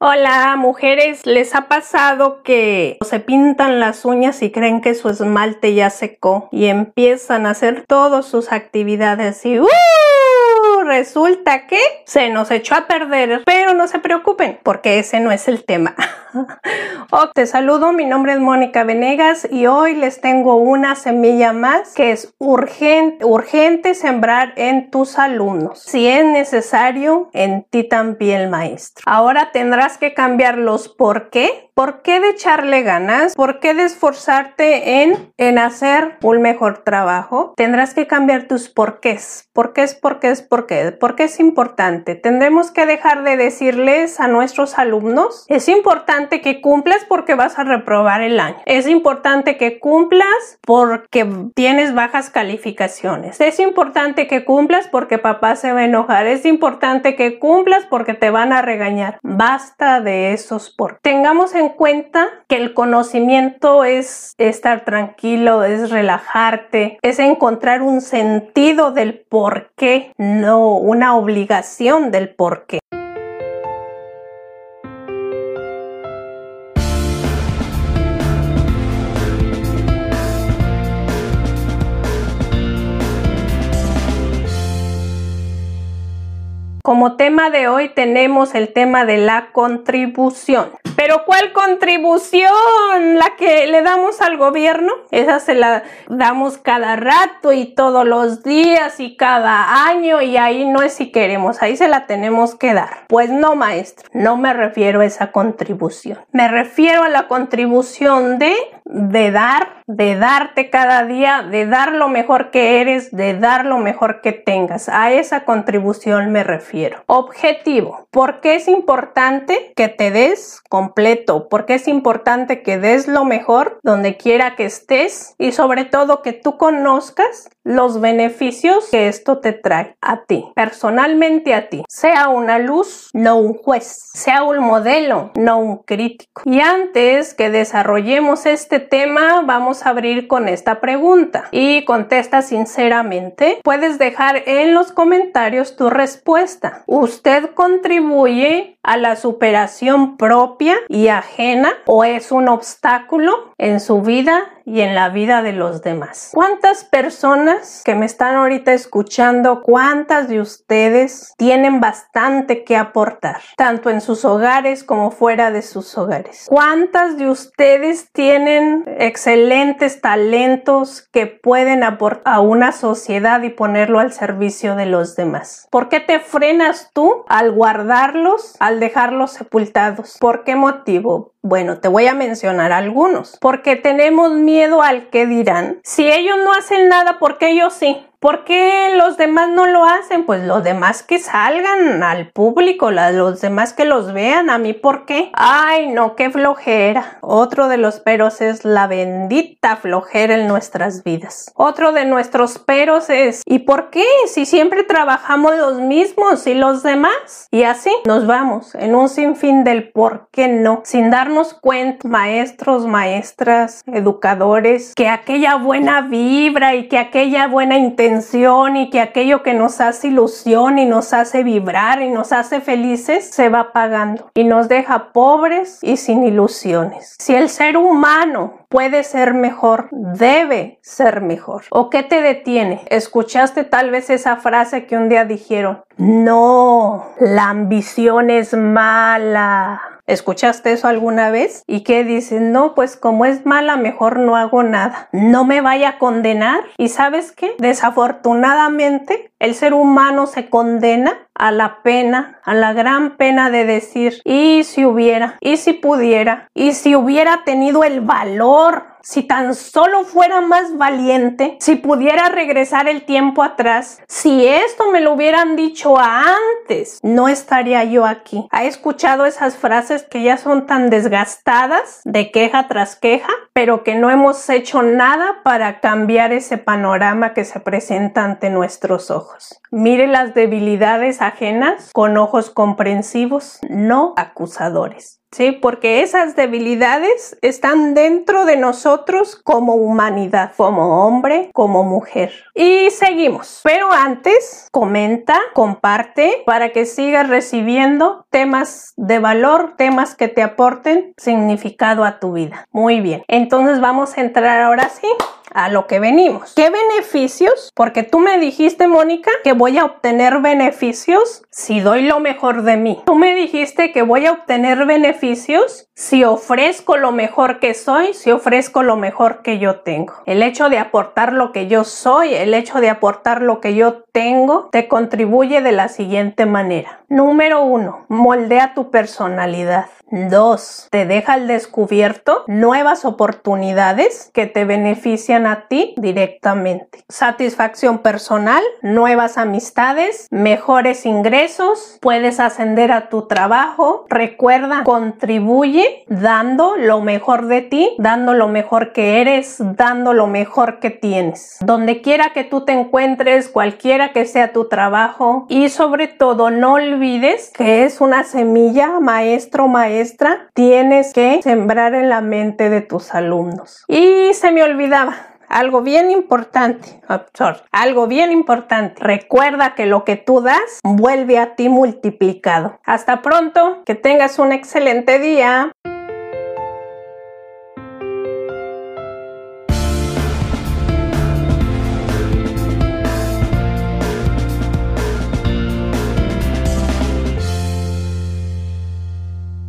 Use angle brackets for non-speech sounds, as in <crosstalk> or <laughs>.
Hola mujeres, ¿les ha pasado que se pintan las uñas y creen que su esmalte ya secó y empiezan a hacer todas sus actividades y ¡uh! Resulta que se nos echó a perder, pero no se preocupen porque ese no es el tema. <laughs> te saludo, mi nombre es Mónica Venegas y hoy les tengo una semilla más que es urgente, urgente sembrar en tus alumnos. Si es necesario, en ti también, maestro. Ahora tendrás que cambiar los por qué ¿Por qué de echarle ganas? ¿Por qué de esforzarte en, en hacer un mejor trabajo? Tendrás que cambiar tus porqués. ¿Por qué es, por qué es, por qué? ¿Por qué es importante? Tendremos que dejar de decirles a nuestros alumnos, es importante que cumplas porque vas a reprobar el año. Es importante que cumplas porque tienes bajas calificaciones. Es importante que cumplas porque papá se va a enojar. Es importante que cumplas porque te van a regañar. Basta de esos por. Tengamos en cuenta que el conocimiento es estar tranquilo, es relajarte, es encontrar un sentido del por qué, no una obligación del por qué. Como tema de hoy tenemos el tema de la contribución. Pero ¿cuál contribución? La que le damos al gobierno. Esa se la damos cada rato y todos los días y cada año y ahí no es si queremos, ahí se la tenemos que dar. Pues no, maestro, no me refiero a esa contribución. Me refiero a la contribución de de dar, de darte cada día, de dar lo mejor que eres, de dar lo mejor que tengas. A esa contribución me refiero. Objetivo. ¿Por qué es importante que te des completo? ¿Por qué es importante que des lo mejor donde quiera que estés? Y sobre todo que tú conozcas los beneficios que esto te trae a ti, personalmente a ti. Sea una luz, no un juez. Sea un modelo, no un crítico. Y antes que desarrollemos este tema vamos a abrir con esta pregunta y contesta sinceramente. Puedes dejar en los comentarios tu respuesta. ¿Usted contribuye a la superación propia y ajena o es un obstáculo en su vida y en la vida de los demás. ¿Cuántas personas que me están ahorita escuchando, cuántas de ustedes tienen bastante que aportar, tanto en sus hogares como fuera de sus hogares? ¿Cuántas de ustedes tienen excelentes talentos que pueden aportar a una sociedad y ponerlo al servicio de los demás? ¿Por qué te frenas tú al guardarlos, al dejarlos sepultados? ¿Por qué motivo? Bueno, te voy a mencionar algunos. Porque tenemos miedo al que dirán. Si ellos no hacen nada, ¿por qué yo sí? ¿Por qué los demás no lo hacen? Pues los demás que salgan al público, los demás que los vean, a mí ¿por qué? Ay, no, qué flojera. Otro de los peros es la bendita flojera en nuestras vidas. Otro de nuestros peros es ¿y por qué? Si siempre trabajamos los mismos y los demás. Y así nos vamos en un sinfín del por qué no, sin darnos cuenta, maestros, maestras, educadores, que aquella buena vibra y que aquella buena intención y que aquello que nos hace ilusión y nos hace vibrar y nos hace felices se va pagando y nos deja pobres y sin ilusiones. Si el ser humano puede ser mejor, debe ser mejor. ¿O qué te detiene? ¿Escuchaste tal vez esa frase que un día dijeron? No, la ambición es mala. ¿Escuchaste eso alguna vez? ¿Y qué dicen? No, pues como es mala, mejor no hago nada. No me vaya a condenar. ¿Y sabes qué? Desafortunadamente, el ser humano se condena a la pena, a la gran pena de decir, y si hubiera, y si pudiera, y si hubiera tenido el valor, si tan solo fuera más valiente, si pudiera regresar el tiempo atrás, si esto me lo hubieran dicho antes, no estaría yo aquí. ¿Ha escuchado esas frases que ya son tan desgastadas de queja tras queja, pero que no hemos hecho nada para cambiar ese panorama que se presenta ante nuestros ojos? Mire las debilidades ajenas con ojos comprensivos, no acusadores. ¿Sí? Porque esas debilidades están dentro de nosotros como humanidad, como hombre, como mujer. Y seguimos. Pero antes, comenta, comparte para que sigas recibiendo temas de valor, temas que te aporten significado a tu vida. Muy bien. Entonces vamos a entrar ahora sí a lo que venimos. ¿Qué beneficios? Porque tú me dijiste, Mónica, que voy a obtener beneficios si doy lo mejor de mí. Tú me dijiste que voy a obtener beneficios si ofrezco lo mejor que soy, si ofrezco lo mejor que yo tengo. El hecho de aportar lo que yo soy, el hecho de aportar lo que yo tengo, te contribuye de la siguiente manera. Número uno, moldea tu personalidad. Dos, te deja al descubierto nuevas oportunidades que te benefician a ti directamente. Satisfacción personal, nuevas amistades, mejores ingresos, puedes ascender a tu trabajo. Recuerda, contribuye dando lo mejor de ti, dando lo mejor que eres, dando lo mejor que tienes. Donde quiera que tú te encuentres, cualquiera que sea tu trabajo y sobre todo no olvides que es una semilla maestro maestro tienes que sembrar en la mente de tus alumnos. Y se me olvidaba, algo bien importante, oh, algo bien importante. Recuerda que lo que tú das vuelve a ti multiplicado. Hasta pronto, que tengas un excelente día.